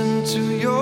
listen to your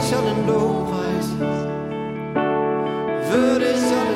würdig allen Lobpreises, würdig allen Danks.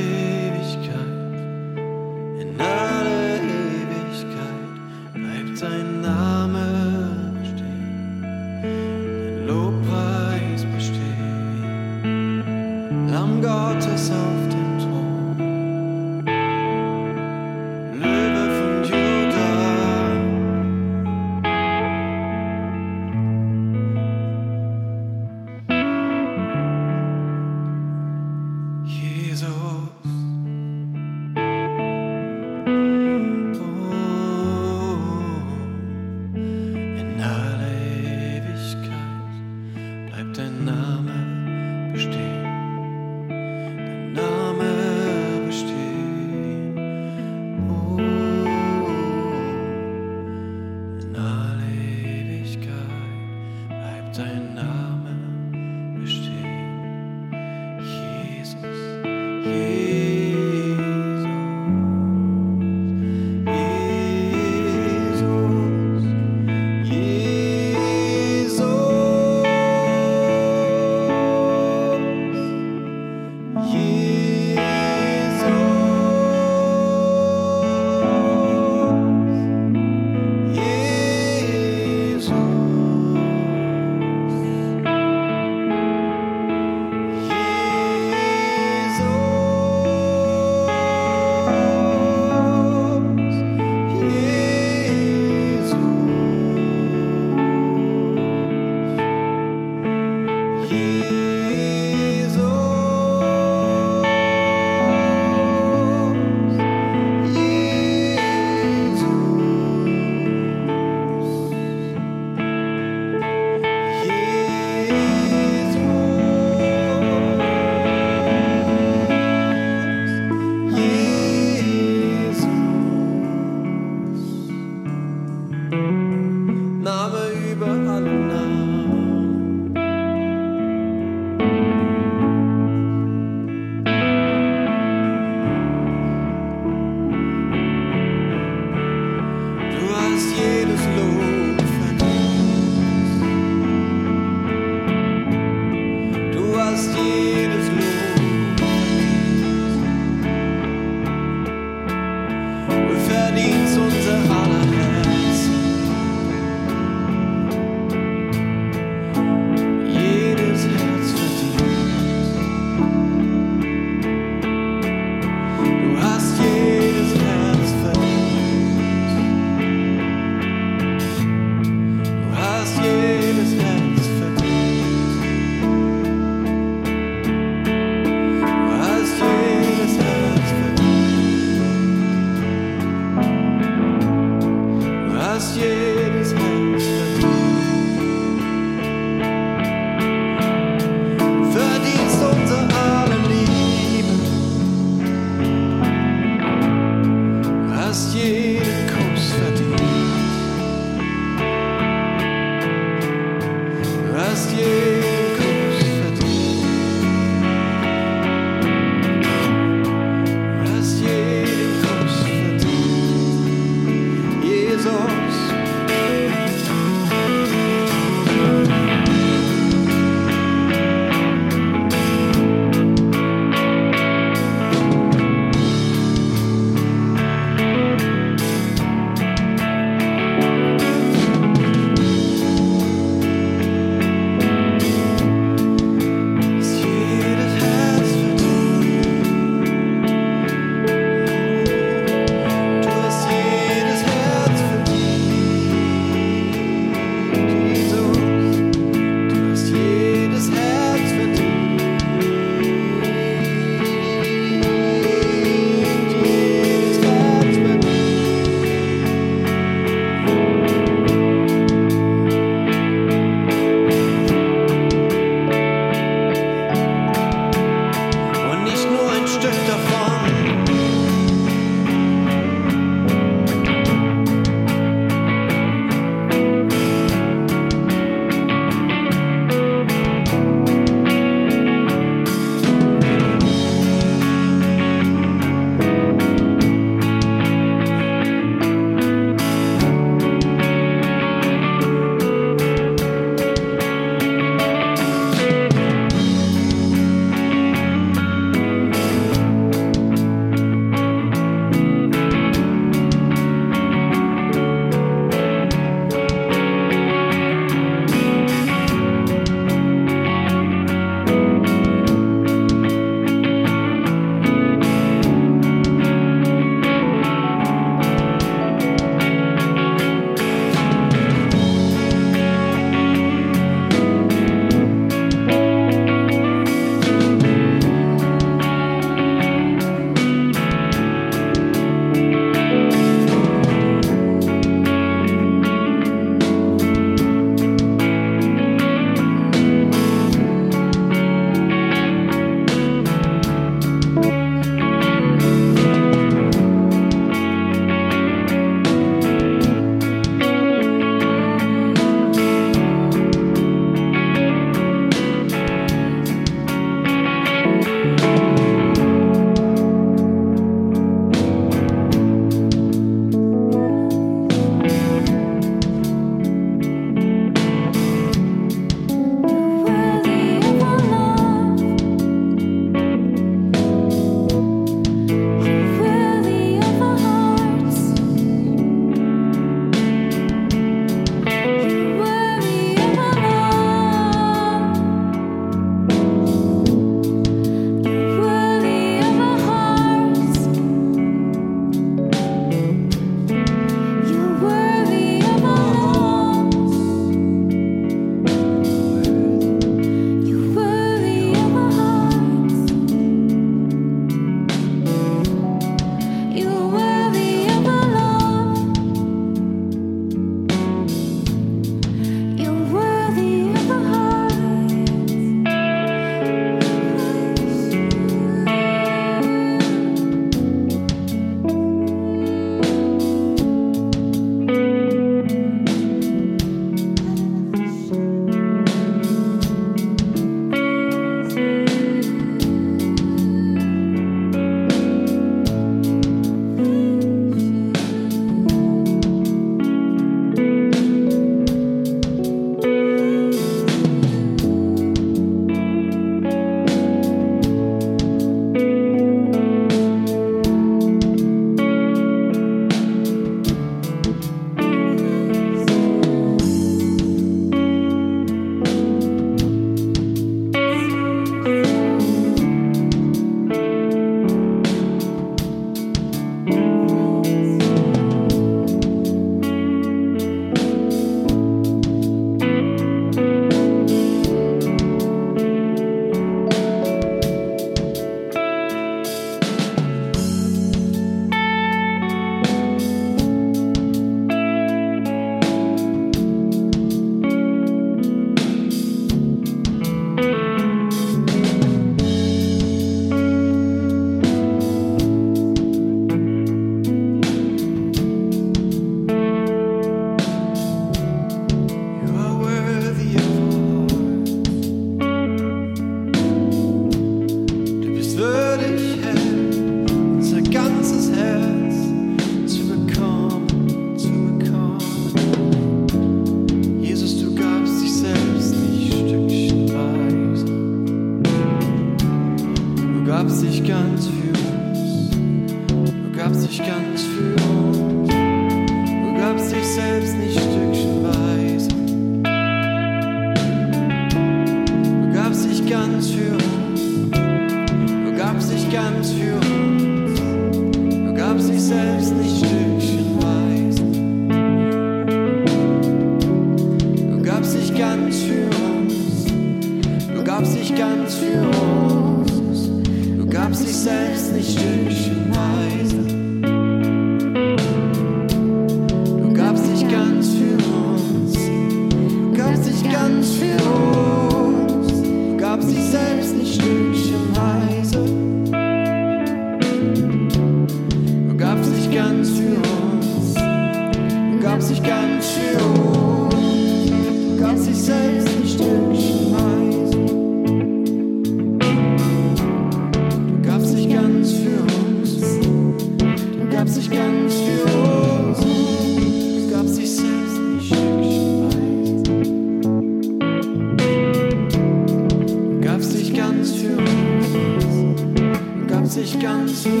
Dich ganz für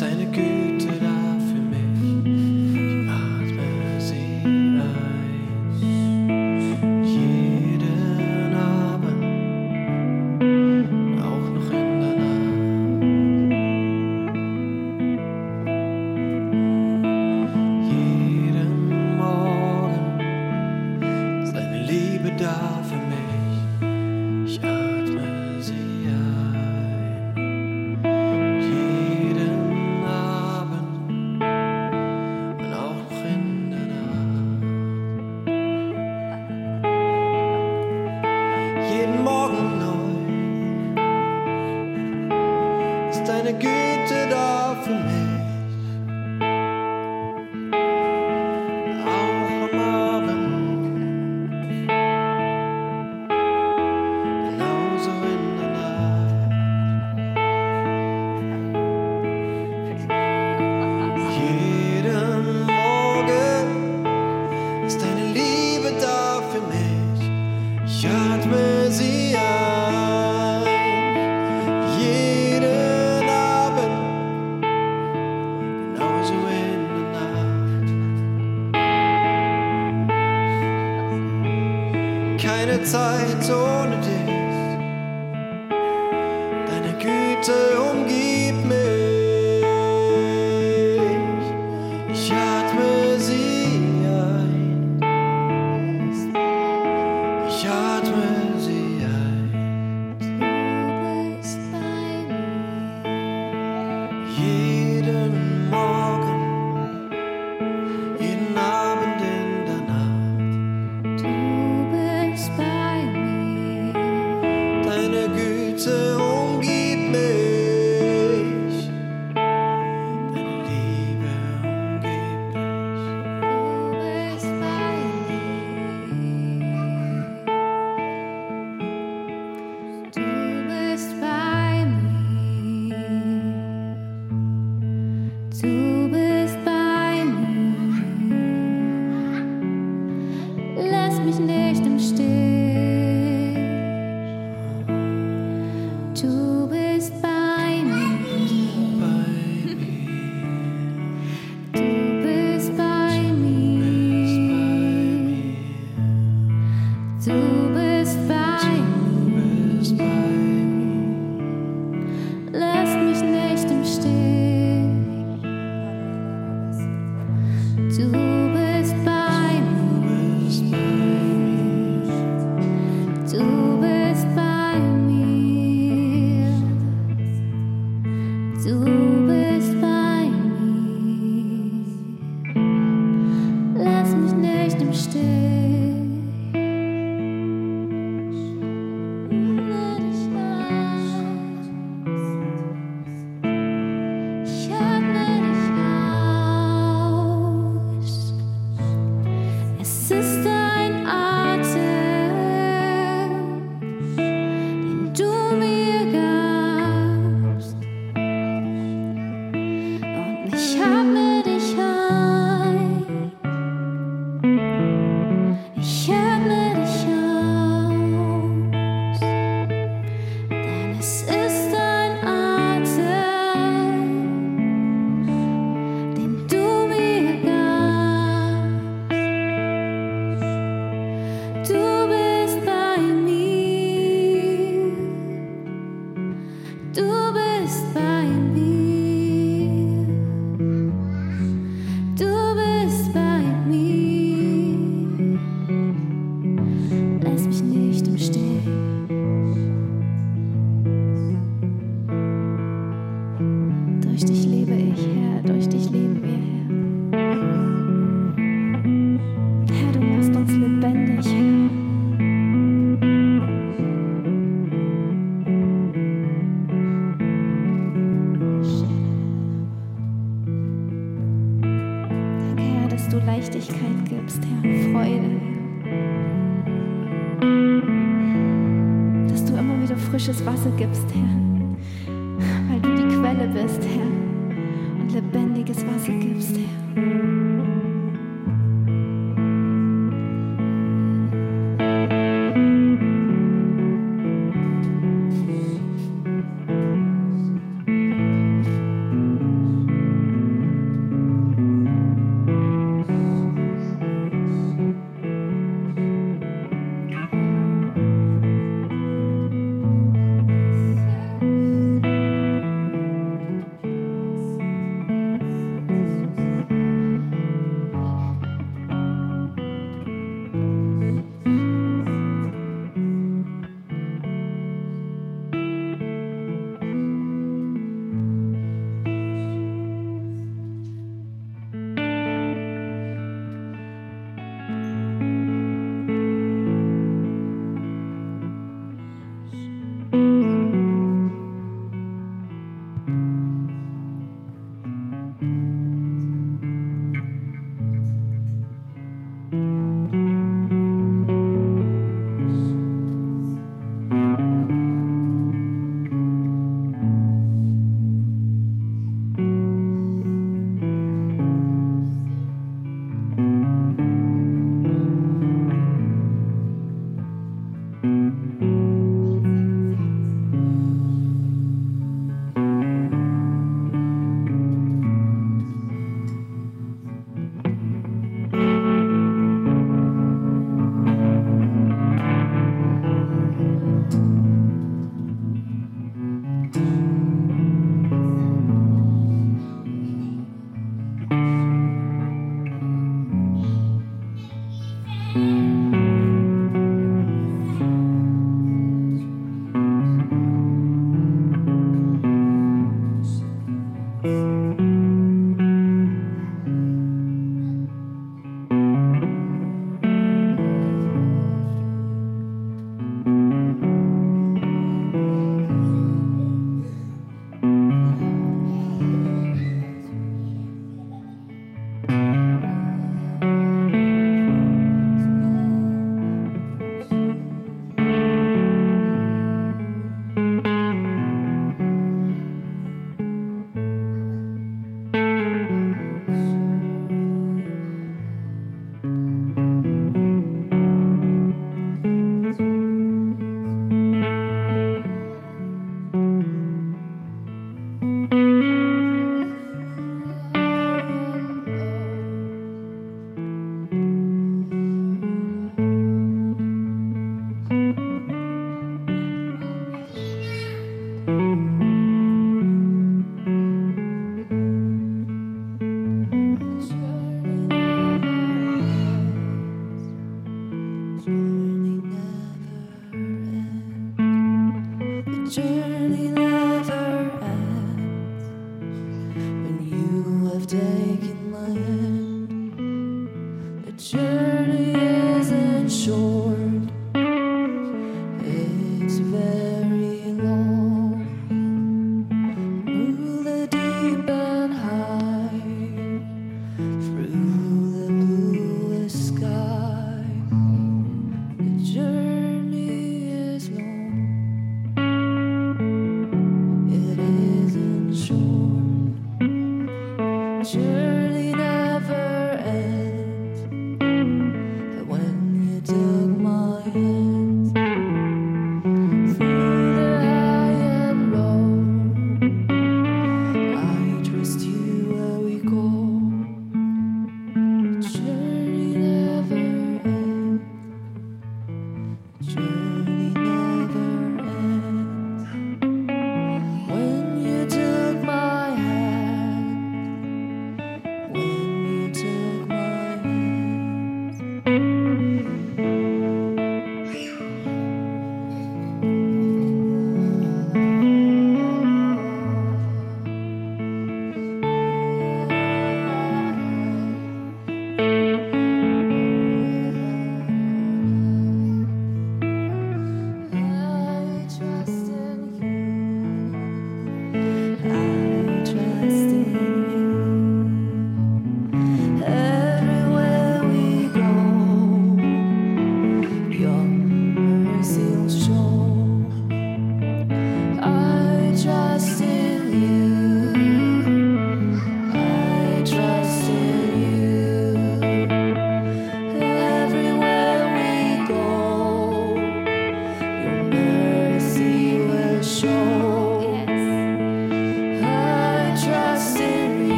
deine Güte.